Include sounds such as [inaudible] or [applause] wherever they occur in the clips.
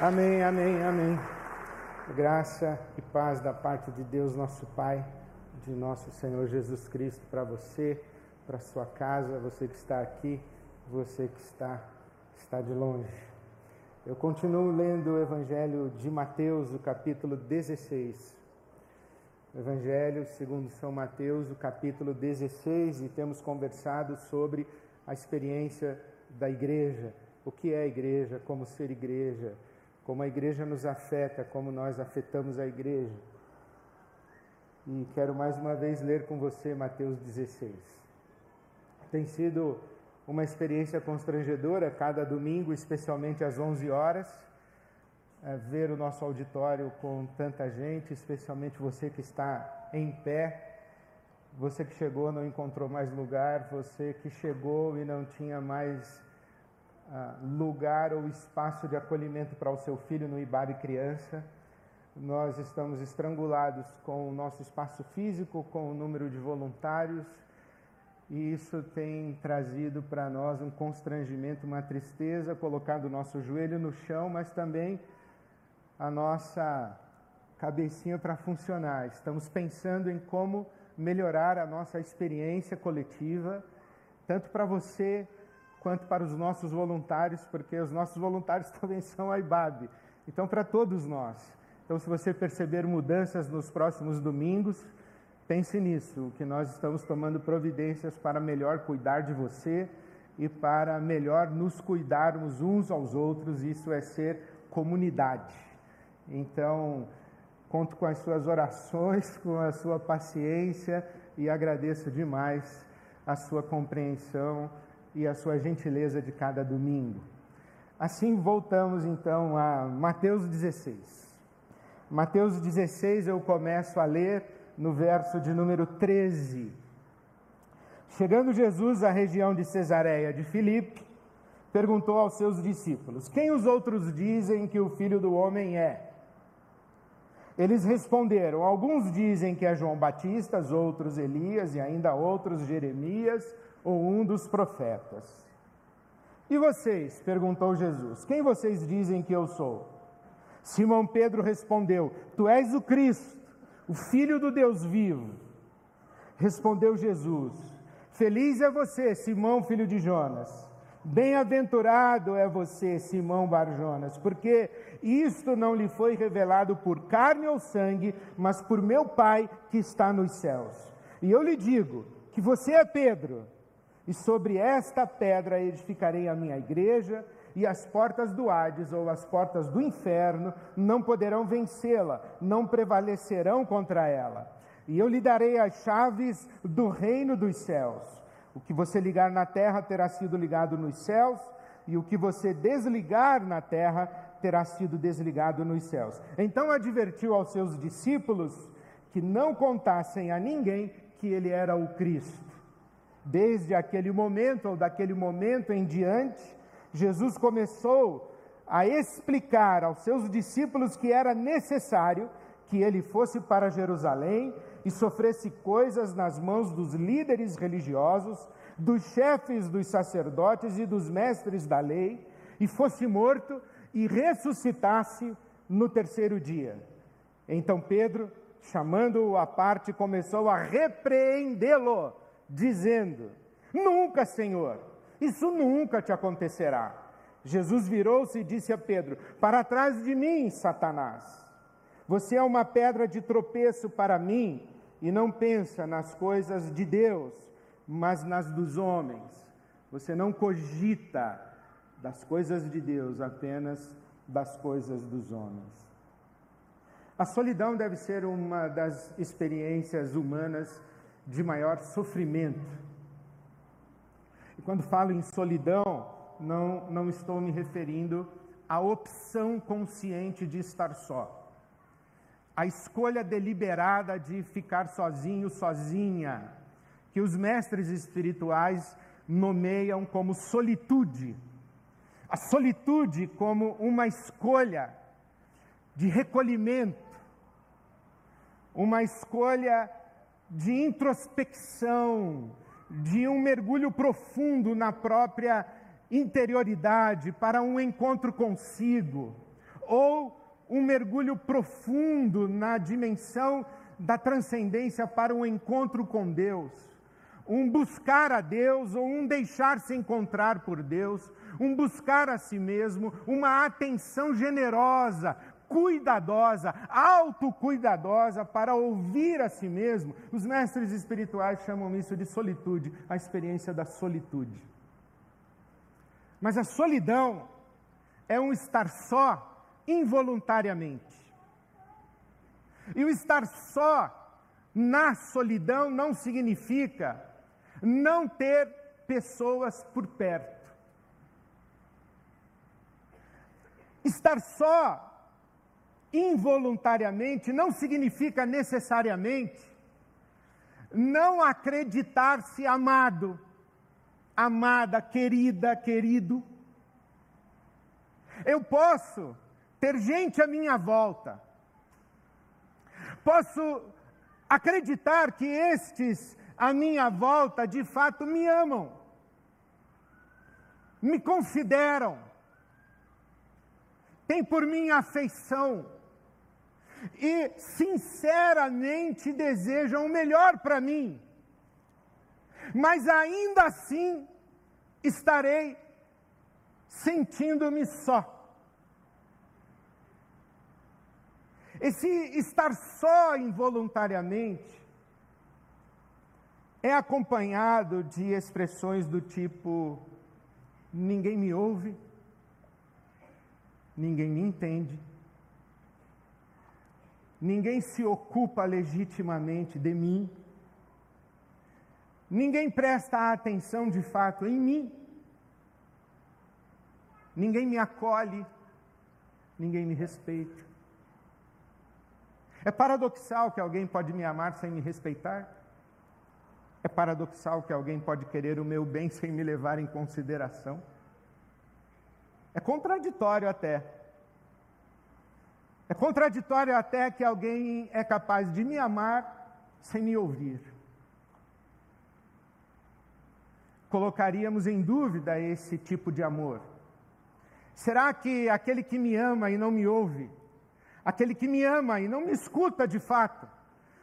Amém, amém, amém. Graça e paz da parte de Deus, nosso Pai, de nosso Senhor Jesus Cristo, para você, para sua casa, você que está aqui, você que está, está de longe. Eu continuo lendo o Evangelho de Mateus, o capítulo 16. Evangelho segundo São Mateus, o capítulo 16, e temos conversado sobre a experiência da igreja, o que é igreja, como ser igreja, como a igreja nos afeta, como nós afetamos a igreja. E quero mais uma vez ler com você Mateus 16. Tem sido uma experiência constrangedora cada domingo, especialmente às 11 horas, é, ver o nosso auditório com tanta gente, especialmente você que está em pé, você que chegou não encontrou mais lugar, você que chegou e não tinha mais lugar ou espaço de acolhimento para o seu filho no Ibabe Criança. Nós estamos estrangulados com o nosso espaço físico, com o número de voluntários, e isso tem trazido para nós um constrangimento, uma tristeza, colocado o nosso joelho no chão, mas também a nossa cabecinha para funcionar. Estamos pensando em como melhorar a nossa experiência coletiva, tanto para você quanto para os nossos voluntários, porque os nossos voluntários [laughs] também são a IBAB. Então, para todos nós. Então, se você perceber mudanças nos próximos domingos, pense nisso, que nós estamos tomando providências para melhor cuidar de você e para melhor nos cuidarmos uns aos outros, isso é ser comunidade. Então, conto com as suas orações, com a sua paciência e agradeço demais a sua compreensão e a sua gentileza de cada domingo. Assim, voltamos então a Mateus 16. Mateus 16 eu começo a ler no verso de número 13. Chegando Jesus à região de Cesareia de Filipe, perguntou aos seus discípulos: Quem os outros dizem que o filho do homem é? Eles responderam: Alguns dizem que é João Batista, outros Elias e ainda outros Jeremias ou um dos profetas. E vocês? perguntou Jesus. Quem vocês dizem que eu sou? Simão Pedro respondeu: Tu és o Cristo, o Filho do Deus vivo. Respondeu Jesus: Feliz é você, Simão, filho de Jonas. Bem-aventurado é você, Simão Barjonas, porque isto não lhe foi revelado por carne ou sangue, mas por meu Pai que está nos céus. E eu lhe digo que você é Pedro e sobre esta pedra edificarei a minha igreja, e as portas do Hades ou as portas do inferno não poderão vencê-la, não prevalecerão contra ela. E eu lhe darei as chaves do reino dos céus. O que você ligar na terra terá sido ligado nos céus, e o que você desligar na terra terá sido desligado nos céus. Então advertiu aos seus discípulos que não contassem a ninguém que ele era o Cristo. Desde aquele momento, ou daquele momento em diante, Jesus começou a explicar aos seus discípulos que era necessário que ele fosse para Jerusalém e sofresse coisas nas mãos dos líderes religiosos, dos chefes dos sacerdotes e dos mestres da lei, e fosse morto e ressuscitasse no terceiro dia. Então Pedro, chamando-o à parte, começou a repreendê-lo dizendo: Nunca, Senhor, isso nunca te acontecerá. Jesus virou-se e disse a Pedro: Para trás de mim, Satanás. Você é uma pedra de tropeço para mim e não pensa nas coisas de Deus, mas nas dos homens. Você não cogita das coisas de Deus, apenas das coisas dos homens. A solidão deve ser uma das experiências humanas de maior sofrimento. E quando falo em solidão, não, não estou me referindo à opção consciente de estar só. A escolha deliberada de ficar sozinho, sozinha, que os mestres espirituais nomeiam como solitude. A solitude como uma escolha de recolhimento, uma escolha de introspecção, de um mergulho profundo na própria interioridade para um encontro consigo, ou um mergulho profundo na dimensão da transcendência para um encontro com Deus, um buscar a Deus ou um deixar-se encontrar por Deus, um buscar a si mesmo, uma atenção generosa, cuidadosa, autocuidadosa para ouvir a si mesmo. Os mestres espirituais chamam isso de solitude, a experiência da solitude. Mas a solidão é um estar só involuntariamente. E o estar só na solidão não significa não ter pessoas por perto. Estar só involuntariamente não significa necessariamente não acreditar-se amado, amada, querida, querido. Eu posso ter gente à minha volta, posso acreditar que estes à minha volta de fato me amam, me consideram, têm por mim afeição e sinceramente desejam o melhor para mim, mas ainda assim estarei sentindo-me só. Esse estar só involuntariamente é acompanhado de expressões do tipo: ninguém me ouve, ninguém me entende, ninguém se ocupa legitimamente de mim, ninguém presta atenção de fato em mim, ninguém me acolhe, ninguém me respeita. É paradoxal que alguém pode me amar sem me respeitar? É paradoxal que alguém pode querer o meu bem sem me levar em consideração? É contraditório até. É contraditório até que alguém é capaz de me amar sem me ouvir. Colocaríamos em dúvida esse tipo de amor. Será que aquele que me ama e não me ouve aquele que me ama e não me escuta de fato,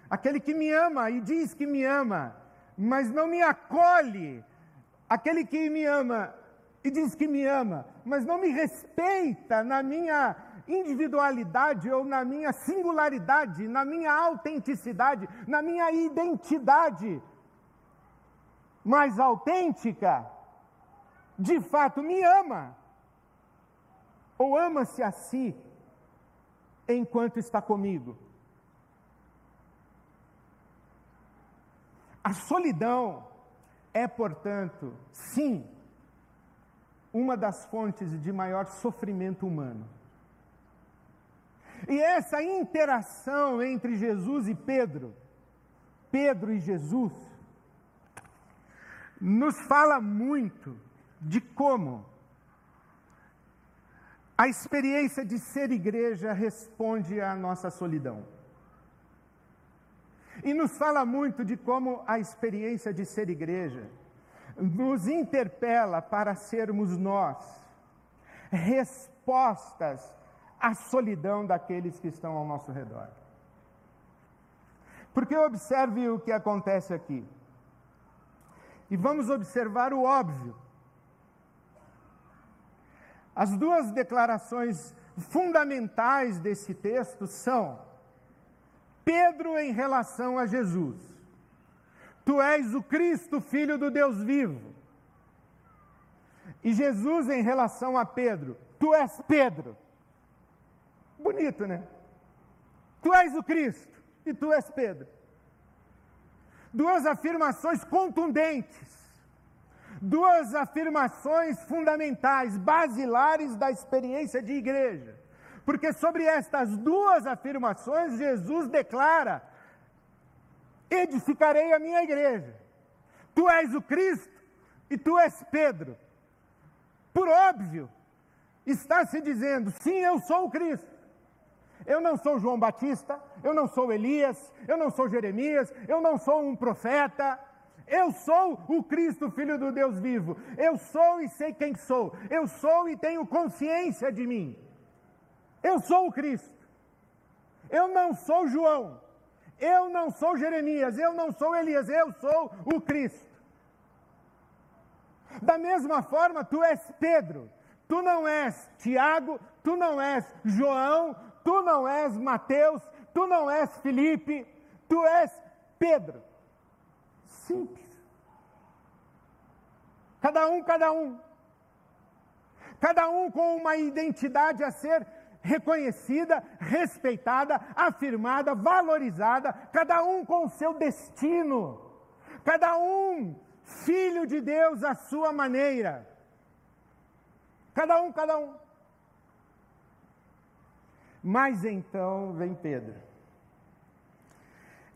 aquele que me ama e diz que me ama, mas não me acolhe, aquele que me ama e diz que me ama, mas não me respeita na minha individualidade ou na minha singularidade, na minha autenticidade, na minha identidade mais autêntica, de fato me ama, ou ama-se a si enquanto está comigo. A solidão é, portanto, sim, uma das fontes de maior sofrimento humano. E essa interação entre Jesus e Pedro, Pedro e Jesus, nos fala muito de como a experiência de ser igreja responde à nossa solidão. E nos fala muito de como a experiência de ser igreja nos interpela para sermos nós respostas à solidão daqueles que estão ao nosso redor. Porque observe o que acontece aqui. E vamos observar o óbvio. As duas declarações fundamentais desse texto são: Pedro em relação a Jesus, Tu és o Cristo, filho do Deus vivo. E Jesus em relação a Pedro, Tu és Pedro. Bonito, né? Tu és o Cristo e tu és Pedro. Duas afirmações contundentes duas afirmações fundamentais, basilares da experiência de igreja. Porque sobre estas duas afirmações, Jesus declara: edificarei a minha igreja. Tu és o Cristo e tu és Pedro. Por óbvio, está se dizendo: sim, eu sou o Cristo. Eu não sou João Batista, eu não sou Elias, eu não sou Jeremias, eu não sou um profeta, eu sou o Cristo, Filho do Deus vivo. Eu sou e sei quem sou. Eu sou e tenho consciência de mim. Eu sou o Cristo. Eu não sou João. Eu não sou Jeremias. Eu não sou Elias. Eu sou o Cristo. Da mesma forma, tu és Pedro. Tu não és Tiago. Tu não és João. Tu não és Mateus. Tu não és Felipe. Tu és Pedro. Simples. Cada um, cada um. Cada um com uma identidade a ser reconhecida, respeitada, afirmada, valorizada, cada um com o seu destino, cada um filho de Deus à sua maneira. Cada um, cada um. Mas então vem Pedro.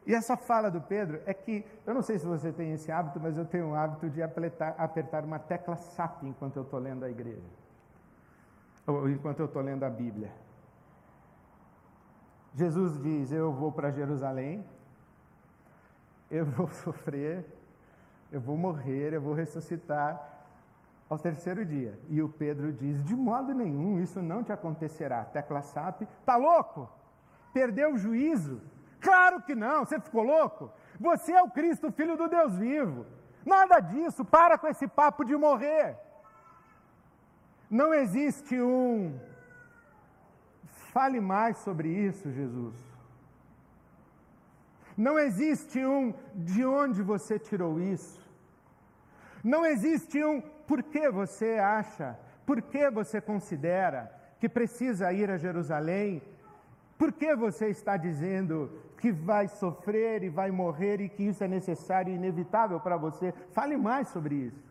E essa fala do Pedro é que, eu não sei se você tem esse hábito, mas eu tenho o hábito de apertar, apertar uma tecla SAP enquanto eu estou lendo a igreja, enquanto eu estou lendo a Bíblia. Jesus diz: Eu vou para Jerusalém, eu vou [laughs] sofrer, eu vou morrer, eu vou ressuscitar ao terceiro dia. E o Pedro diz: De modo nenhum, isso não te acontecerá. Tecla SAP, tá louco? Perdeu o juízo? Claro que não, você ficou louco? Você é o Cristo, filho do Deus vivo. Nada disso, para com esse papo de morrer. Não existe um. Fale mais sobre isso, Jesus. Não existe um de onde você tirou isso. Não existe um por que você acha, por que você considera que precisa ir a Jerusalém por que você está dizendo que vai sofrer e vai morrer e que isso é necessário e inevitável para você? Fale mais sobre isso.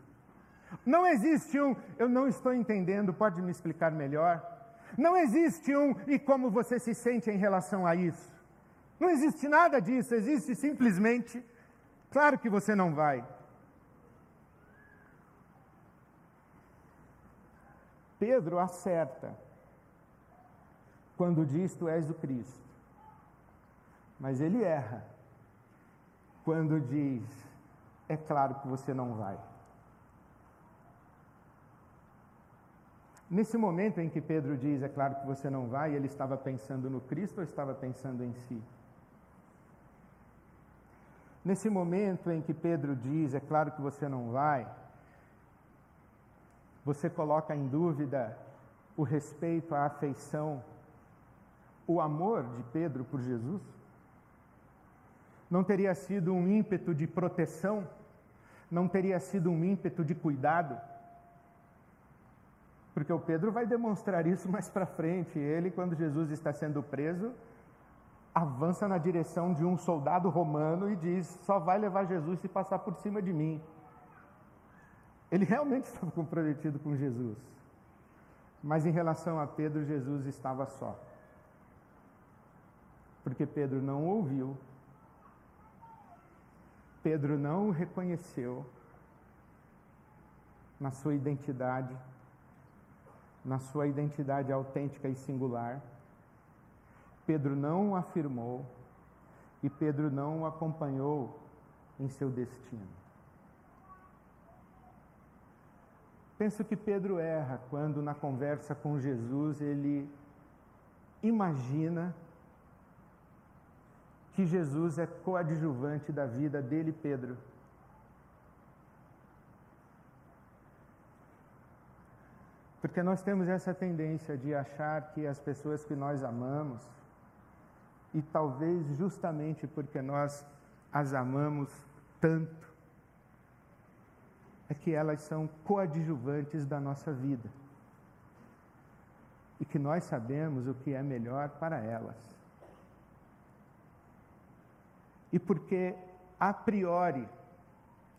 Não existe um, eu não estou entendendo, pode me explicar melhor? Não existe um, e como você se sente em relação a isso? Não existe nada disso, existe simplesmente, claro que você não vai. Pedro acerta quando diz tu és o Cristo. Mas ele erra quando diz é claro que você não vai. Nesse momento em que Pedro diz é claro que você não vai, ele estava pensando no Cristo ou estava pensando em si? Nesse momento em que Pedro diz é claro que você não vai, você coloca em dúvida o respeito, a afeição o amor de Pedro por Jesus? Não teria sido um ímpeto de proteção? Não teria sido um ímpeto de cuidado? Porque o Pedro vai demonstrar isso [laughs] mais para frente. Ele, quando Jesus está sendo preso, avança na direção de um soldado romano e diz: Só vai levar Jesus se passar por cima de mim. Ele realmente [laughs] estava comprometido com Jesus. Mas em relação a Pedro, Jesus estava só porque Pedro não ouviu, Pedro não o reconheceu na sua identidade, na sua identidade autêntica e singular. Pedro não o afirmou e Pedro não o acompanhou em seu destino. Penso que Pedro erra quando, na conversa com Jesus, ele imagina que Jesus é coadjuvante da vida dele, Pedro. Porque nós temos essa tendência de achar que as pessoas que nós amamos, e talvez justamente porque nós as amamos tanto, é que elas são coadjuvantes da nossa vida. E que nós sabemos o que é melhor para elas e porque a priori,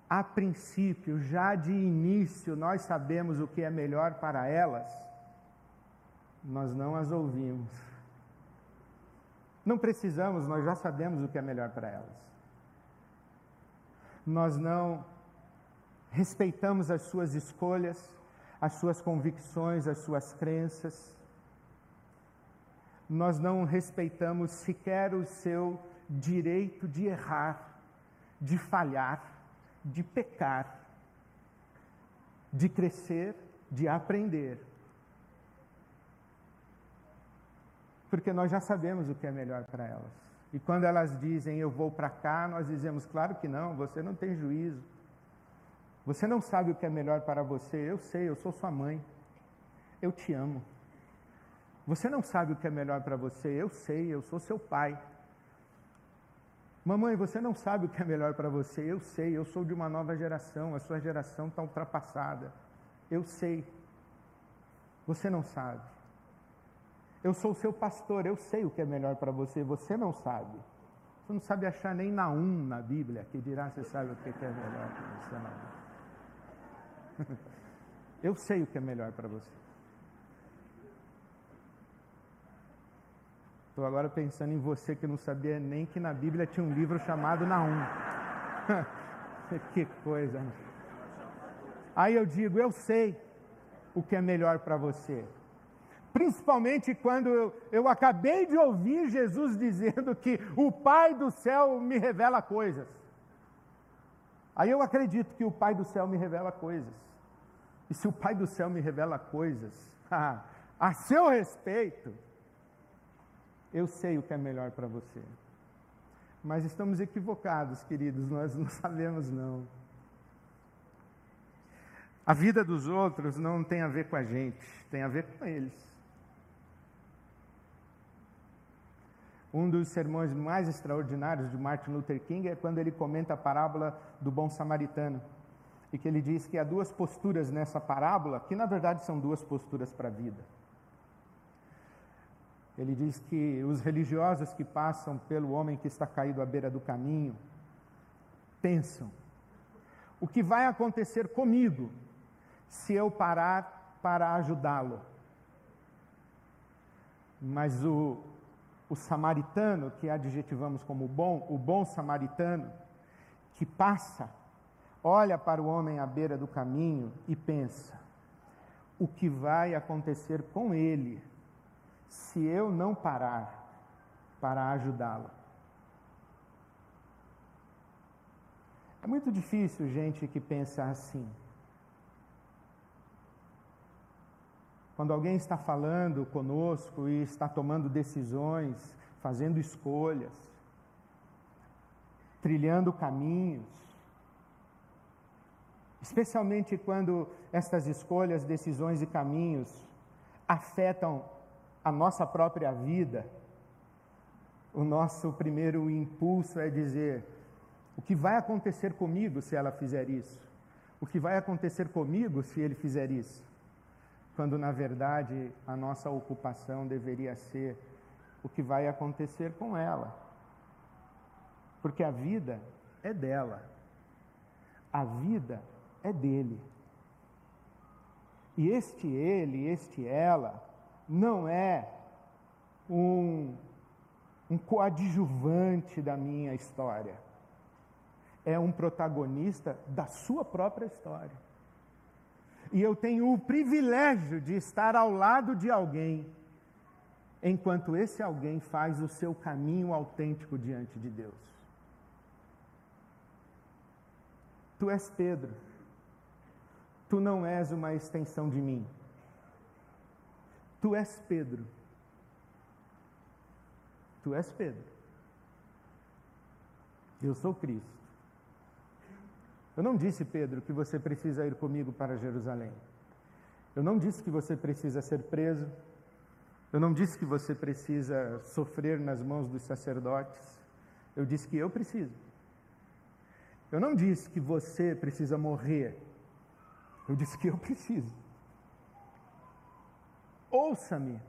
a princípio, já de início, nós sabemos o que é melhor para elas, nós não as ouvimos. Não precisamos, nós já sabemos o que é melhor para elas. Nós não respeitamos as suas escolhas, as suas convicções, as suas crenças. Nós não respeitamos sequer o seu direito de errar, de falhar, de pecar, de crescer, de aprender. Porque nós já sabemos o que é melhor para elas. E quando elas dizem eu vou para cá, nós dizemos claro que não, você não tem juízo. Você não sabe o que é melhor para você. Eu sei, eu sou sua mãe. Eu te amo. Você não sabe o que é melhor para você. Eu sei, eu sou seu pai. Mamãe, você não sabe o que é melhor para você. Eu sei, eu sou de uma nova geração. A sua geração está ultrapassada. Eu sei. Você não sabe. Eu sou seu pastor, eu sei o que é melhor para você, você não sabe. Você não sabe achar nem na um na Bíblia que dirá você sabe o que é melhor para você não. [laughs] Eu sei o que é melhor para você. Estou agora pensando em você que não sabia nem que na Bíblia tinha um livro chamado Naum. [laughs] que coisa. Aí eu digo, eu sei o que é melhor para você. Principalmente quando eu, eu acabei de ouvir Jesus dizendo que o Pai do céu me revela coisas. Aí eu acredito que o Pai do céu me revela coisas. E se o Pai do céu me revela coisas [laughs] a seu respeito, eu sei o que é melhor para você. Mas estamos equivocados, queridos, [laughs] nós não sabemos não. A vida dos outros não tem a ver com a gente, tem a ver com eles. Um dos sermões mais extraordinários de Martin Luther King é quando ele comenta a parábola do bom samaritano. E que ele diz que há duas posturas nessa parábola, que na verdade são duas posturas para a vida. Ele diz que os religiosos que passam pelo homem que está caído à beira do caminho pensam: o que vai acontecer comigo se eu parar para ajudá-lo? Mas o o samaritano, que adjetivamos como bom, o bom samaritano, que passa, olha para o homem à beira do caminho e pensa: o que vai acontecer com ele se eu não parar para ajudá-lo? É muito difícil gente que pensa assim. Quando alguém está falando conosco e está tomando decisões, fazendo escolhas, trilhando caminhos, especialmente quando estas escolhas, decisões e caminhos afetam a nossa própria vida, o nosso primeiro impulso é dizer: o que vai acontecer comigo se ela fizer isso? O que vai acontecer comigo se ele fizer isso? quando na verdade a nossa ocupação deveria ser o que vai acontecer com ela. Porque a vida é dela, a vida é dele. E este ele, este ela, não é um, um coadjuvante da minha história, é um protagonista da sua própria história e eu tenho o privilégio de estar ao lado de alguém, enquanto esse alguém faz o seu caminho autêntico diante de Deus. Tu és Pedro, tu não és uma extensão de mim. Tu és Pedro. Tu és Pedro. Eu sou Cristo. Eu não disse, Pedro, que você precisa ir comigo para Jerusalém. Eu não disse que você precisa ser preso. Eu não disse que você precisa sofrer nas mãos dos sacerdotes. Eu disse que eu preciso. Eu não disse que você precisa morrer. Eu disse que eu preciso. Ouça-me.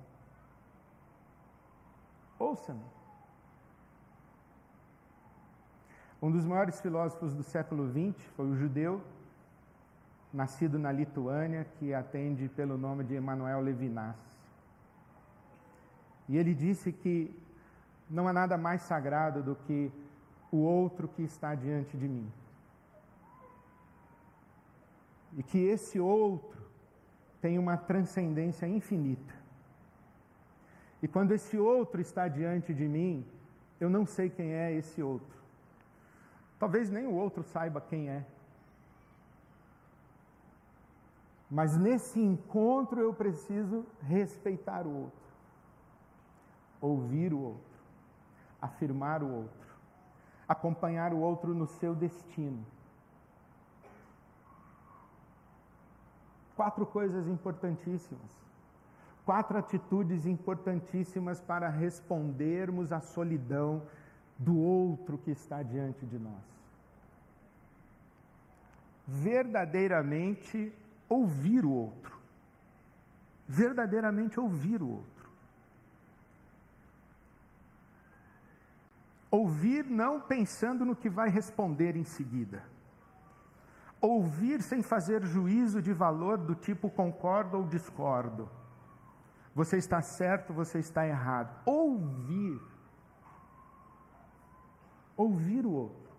Ouça-me. Um dos maiores filósofos do século XX foi o judeu, nascido na Lituânia, que atende pelo nome de Emmanuel Levinas. E ele disse que não há nada mais sagrado do que o outro que está diante de mim. E que esse outro tem uma transcendência infinita. E quando esse outro está diante de mim, eu não sei quem é esse outro. Talvez nem o outro saiba quem é. Mas nesse encontro eu preciso respeitar o outro. ouvir o outro, afirmar o outro, acompanhar o outro no seu destino. Quatro coisas importantíssimas. Quatro atitudes importantíssimas para respondermos à solidão do outro que está diante de nós. Verdadeiramente ouvir o outro. Verdadeiramente ouvir o outro. Ouvir não pensando no que vai responder em seguida. Ouvir sem fazer juízo de valor do tipo concordo ou discordo. Você está certo, você está errado. Ouvir. Ouvir o outro.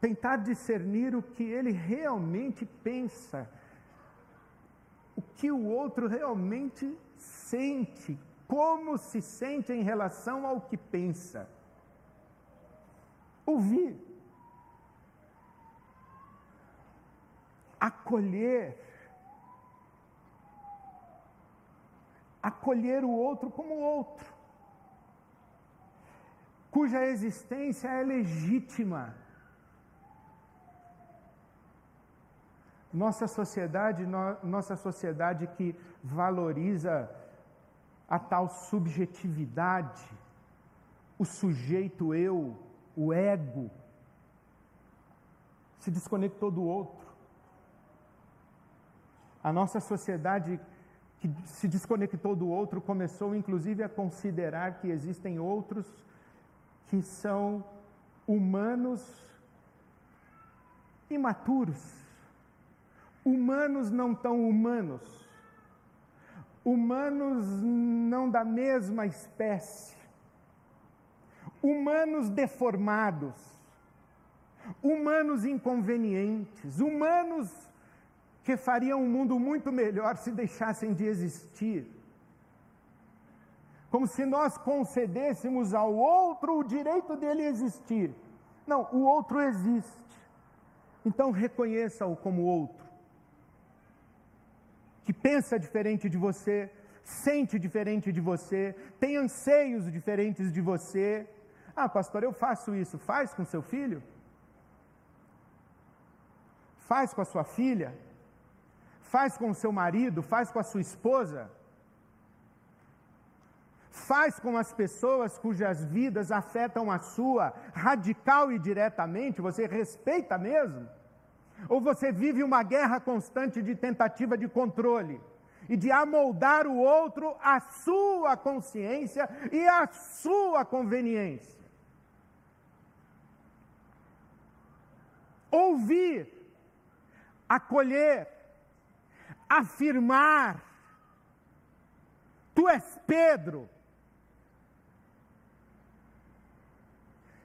Tentar discernir o que ele realmente pensa, o que o outro realmente sente, como se sente em relação ao que pensa. Ouvir. Acolher. Acolher o outro como outro, cuja existência é legítima. Nossa sociedade, no, nossa sociedade que valoriza a tal subjetividade, o sujeito eu, o ego, se desconectou do outro. A nossa sociedade que se desconectou do outro começou inclusive a considerar que existem outros que são humanos imaturos, humanos não tão humanos. Humanos não da mesma espécie, humanos deformados, humanos inconvenientes, humanos que fariam um mundo muito melhor se deixassem de existir. Como se nós concedêssemos ao outro o direito dele existir. Não, o outro existe. Então reconheça-o como outro que pensa diferente de você, sente diferente de você, tem anseios diferentes de você. Ah, pastor, eu faço isso. Faz com seu filho? Faz com a sua filha? Faz com o seu marido? Faz com a sua esposa? Faz com as pessoas cujas vidas afetam a sua, radical e diretamente? Você respeita mesmo? Ou você vive uma guerra constante de tentativa de controle e de amoldar o outro à sua consciência e à sua conveniência? Ouvir, acolher, afirmar. Tu és Pedro.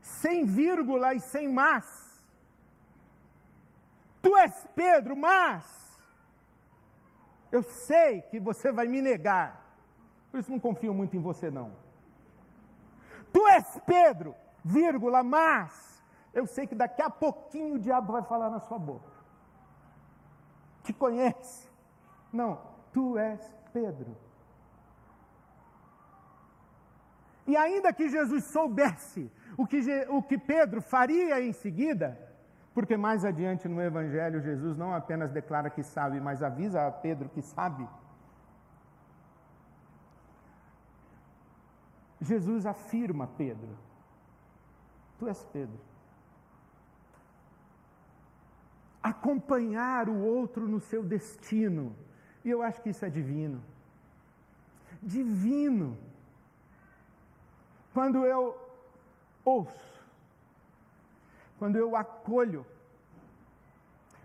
Sem vírgula e sem mas. Tu és Pedro, mas eu sei que você vai me negar. Por isso não confio muito em você não. Tu és Pedro, vírgula, mas eu sei que daqui a pouquinho o diabo vai falar na sua boca. Te conhece? Não, tu és Pedro. E ainda que Jesus soubesse o que, o que Pedro faria em seguida, porque mais adiante no Evangelho, Jesus não apenas declara que sabe, mas avisa a Pedro que sabe. Jesus afirma Pedro: Tu és Pedro. Acompanhar o outro no seu destino. E eu acho que isso é divino. Divino. Quando eu ouço quando eu acolho,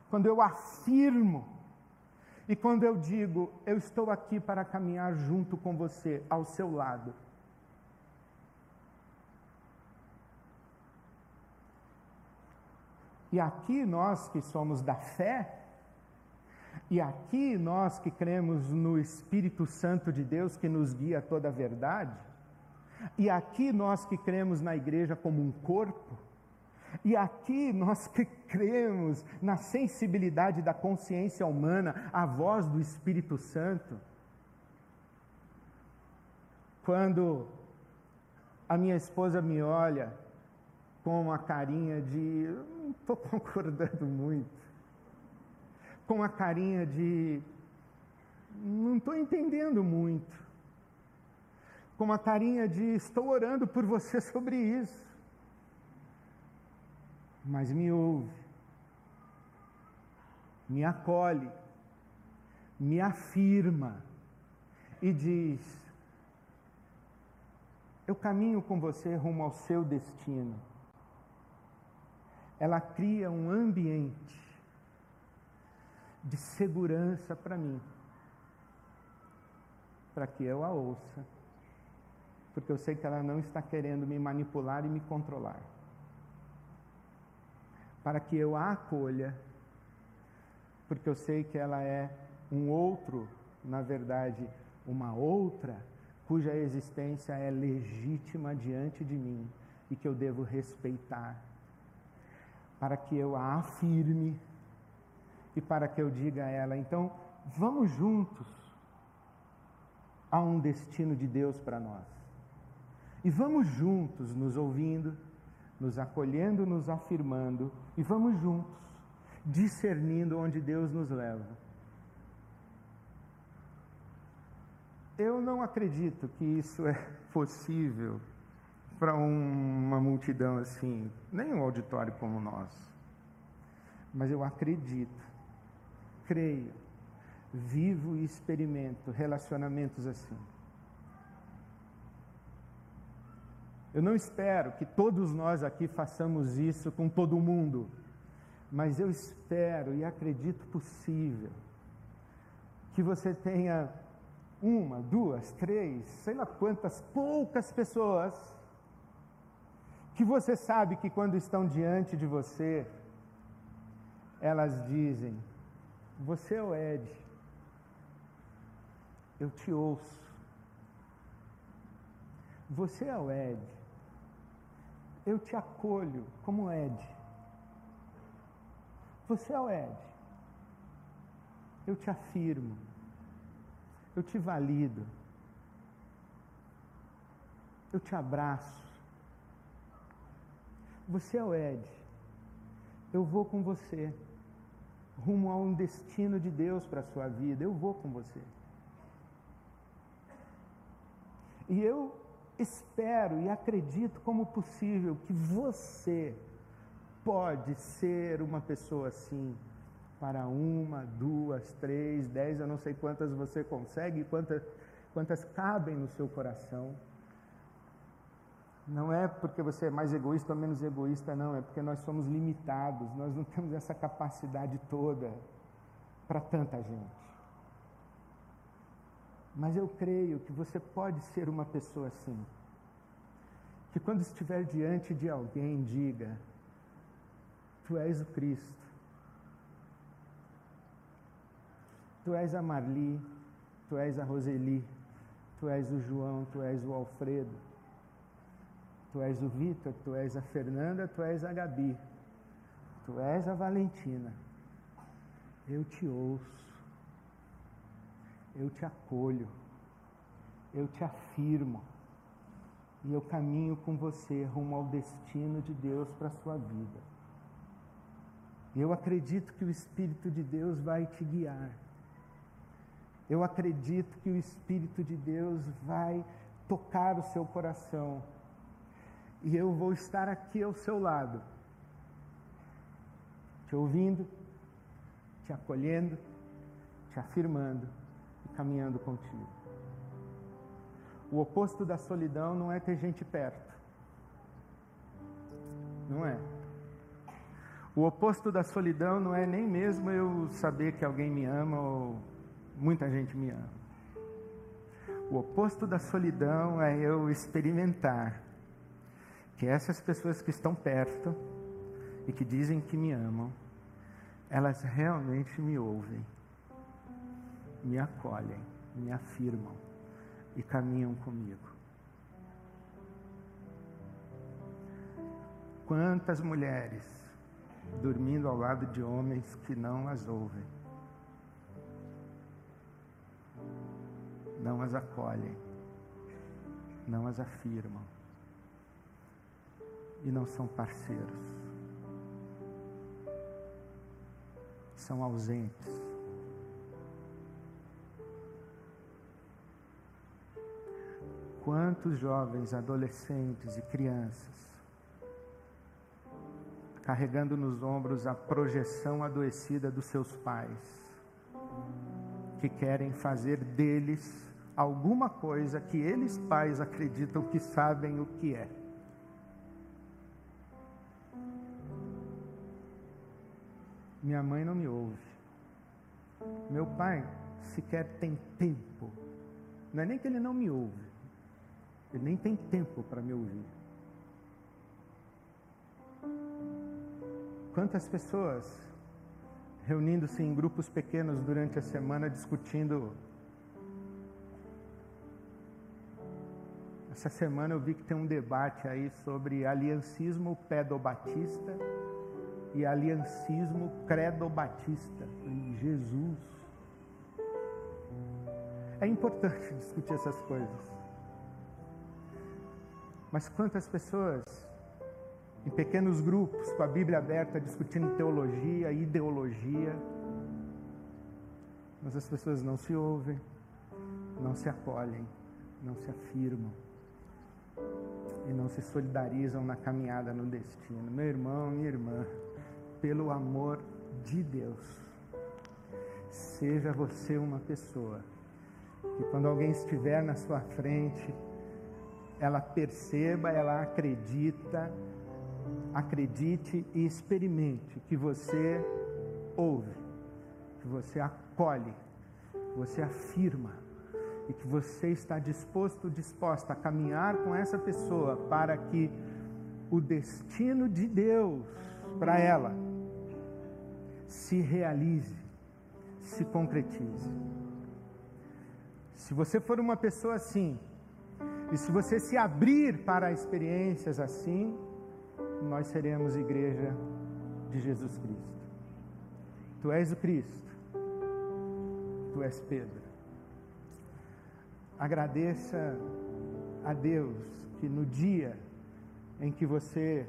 quando eu afirmo, e quando eu digo, eu estou aqui para caminhar junto com você, ao seu lado. E aqui nós que somos da fé, e aqui nós que cremos no Espírito Santo de Deus que nos guia a toda a verdade, e aqui nós que cremos na igreja como um corpo, e aqui nós que cremos na sensibilidade da consciência humana, a voz do Espírito Santo, Quando a minha esposa me olha com uma carinha de não estou [laughs] concordando muito, com uma carinha de não estou entendendo muito, com uma carinha de estou orando por você [laughs] sobre isso, mas me ouve, me acolhe, me afirma. E diz: Eu caminho com você rumo ao seu destino. Ela cria um ambiente de segurança para mim, para que eu a ouça, porque eu sei que ela não está querendo me manipular e me controlar, para que eu a acolha, porque eu sei que ela é um outro, na verdade, uma outra, cuja existência é legítima diante de mim e que eu devo respeitar, para que eu a afirme e para que eu diga a ela: então, vamos juntos a um destino de Deus para nós. E vamos juntos nos ouvindo, nos acolhendo, nos afirmando, e vamos juntos discernindo onde Deus nos leva. Eu não acredito que isso é possível para uma multidão assim, nem um auditório como o nosso. Mas eu acredito, creio, vivo e experimento relacionamentos assim. Eu não espero que todos nós aqui façamos isso com todo mundo, mas eu espero e acredito possível que você tenha uma, duas, três, sei lá quantas, poucas pessoas que você sabe que quando estão diante de você, elas dizem: Você é o Ed, eu te ouço. Você é o Ed, eu te acolho como Ed. Você é o Ed, eu te afirmo, eu te valido, eu te abraço. Você é o Ed, eu vou com você rumo a um destino de Deus para a sua vida. Eu vou com você. E eu espero e acredito como possível que você pode ser uma pessoa assim para uma, duas, três, dez, eu não sei quantas você consegue, quantas, quantas cabem no seu coração. Não é porque você é mais egoísta ou menos egoísta, não, é porque nós somos limitados, nós não temos essa capacidade toda para tanta gente. Mas eu creio que você pode ser uma pessoa assim, que quando estiver diante de alguém, diga: Tu és o Cristo, Tu és a Marli, Tu és a Roseli, Tu és o João, Tu és o Alfredo Tu és o Vitor, tu és a Fernanda, tu és a Gabi, tu és a Valentina. Eu te ouço, eu te acolho, eu te afirmo e eu caminho com você rumo ao destino de Deus para a sua vida. Eu acredito que o Espírito de Deus vai te guiar. Eu acredito que o Espírito de Deus vai tocar o seu coração e eu vou estar aqui ao seu lado, te ouvindo, te acolhendo, te afirmando e caminhando contigo. O oposto da solidão não é ter gente perto. Não é. O oposto da solidão não é nem mesmo eu saber que alguém me ama ou muita gente me ama. O oposto da solidão é eu experimentar que essas pessoas que estão perto e que dizem que me amam, elas realmente me ouvem, me acolhem, me afirmam e caminham comigo. Quantas mulheres dormindo ao lado de homens que não as ouvem, não as acolhem, não as afirmam e não são parceiros. São ausentes. Quantos jovens, adolescentes e crianças carregando nos ombros a projeção adoecida dos seus pais, que querem fazer deles alguma coisa que eles pais acreditam que sabem o que é. Minha mãe não me ouve. Meu pai sequer tem tempo. Não é nem que ele não me ouve. Ele nem tem tempo para me ouvir. Quantas pessoas reunindo-se em grupos pequenos durante a semana discutindo. Essa semana eu vi que tem um debate aí sobre aliancismo pedobatista e aliancismo credobatista. Jesus. É importante discutir essas coisas. Mas quantas pessoas em pequenos grupos, com a Bíblia aberta, discutindo teologia, ideologia. Mas as pessoas não se ouvem, não se acolhem, não se afirmam e não se solidarizam na caminhada no destino. Meu irmão, minha irmã, pelo amor de Deus, seja você uma pessoa que quando alguém estiver na sua frente, ela perceba, ela acredita acredite e experimente que você ouve, que você acolhe, que você afirma e que você está disposto, disposta a caminhar com essa pessoa para que o destino de Deus para ela se realize, se concretize. Se você for uma pessoa assim, e se você se abrir para experiências assim, nós seremos igreja de Jesus Cristo. Tu és o Cristo, tu és Pedro. Agradeça a Deus que no dia em que você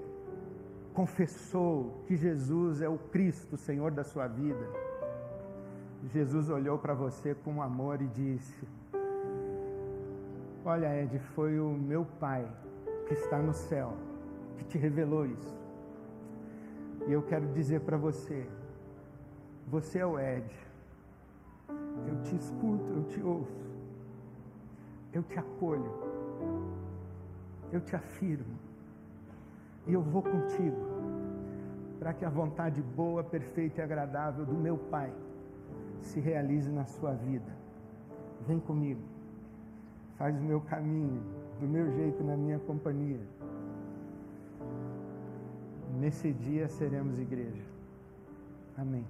confessou que Jesus é o Cristo, o Senhor da sua vida, Jesus olhou para você com amor e disse: Olha, Ed, foi o meu Pai que está no céu que te revelou isso. E eu quero dizer para você: você é o Ed. Eu te escuto, eu te ouço, eu te acolho, eu te afirmo, e eu vou contigo, para que a vontade boa, perfeita e agradável do meu Pai se realize na sua vida. Vem comigo, faz o meu caminho, do meu jeito, na minha companhia. Nesse dia seremos igreja. Amém.